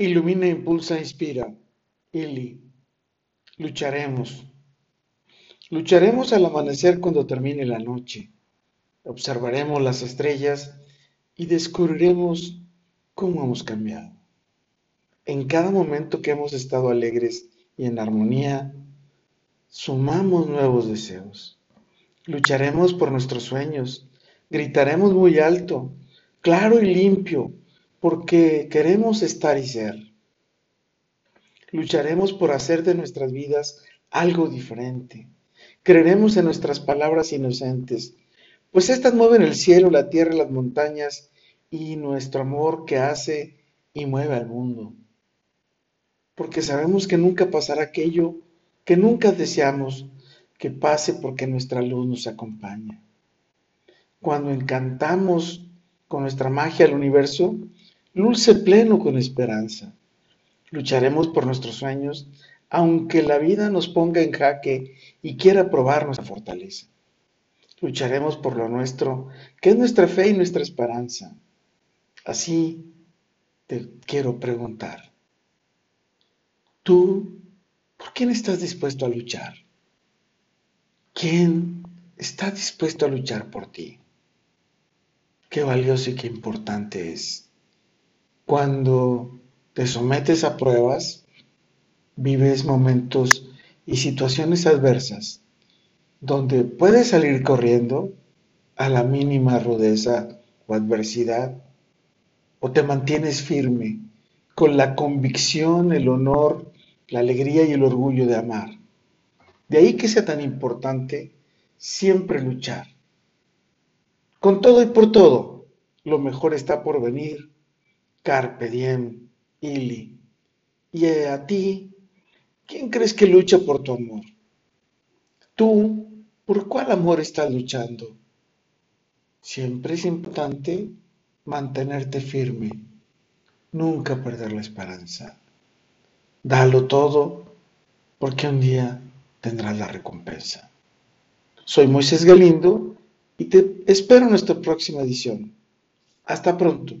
Ilumina, impulsa, inspira. Ili. Lucharemos. Lucharemos al amanecer cuando termine la noche. Observaremos las estrellas y descubriremos cómo hemos cambiado. En cada momento que hemos estado alegres y en armonía, sumamos nuevos deseos. Lucharemos por nuestros sueños, gritaremos muy alto, claro y limpio, porque queremos estar y ser. Lucharemos por hacer de nuestras vidas algo diferente. Creeremos en nuestras palabras inocentes, pues éstas mueven el cielo, la tierra, las montañas y nuestro amor que hace y mueve al mundo. Porque sabemos que nunca pasará aquello que nunca deseamos que pase porque nuestra luz nos acompaña. Cuando encantamos con nuestra magia al universo, dulce pleno con esperanza. Lucharemos por nuestros sueños, aunque la vida nos ponga en jaque y quiera probar nuestra fortaleza. Lucharemos por lo nuestro, que es nuestra fe y nuestra esperanza. Así te quiero preguntar, ¿tú por quién estás dispuesto a luchar? ¿Quién está dispuesto a luchar por ti? Qué valioso y qué importante es cuando te sometes a pruebas, vives momentos y situaciones adversas donde puedes salir corriendo a la mínima rudeza o adversidad, o te mantienes firme con la convicción, el honor, la alegría y el orgullo de amar. De ahí que sea tan importante siempre luchar. Con todo y por todo, lo mejor está por venir Carpe diem, Ili. Y a ti, ¿quién crees que lucha por tu amor? Tú, ¿por cuál amor estás luchando? Siempre es importante mantenerte firme, nunca perder la esperanza. Dalo todo, porque un día tendrás la recompensa. Soy Moisés Galindo y te espero en nuestra próxima edición. Hasta pronto.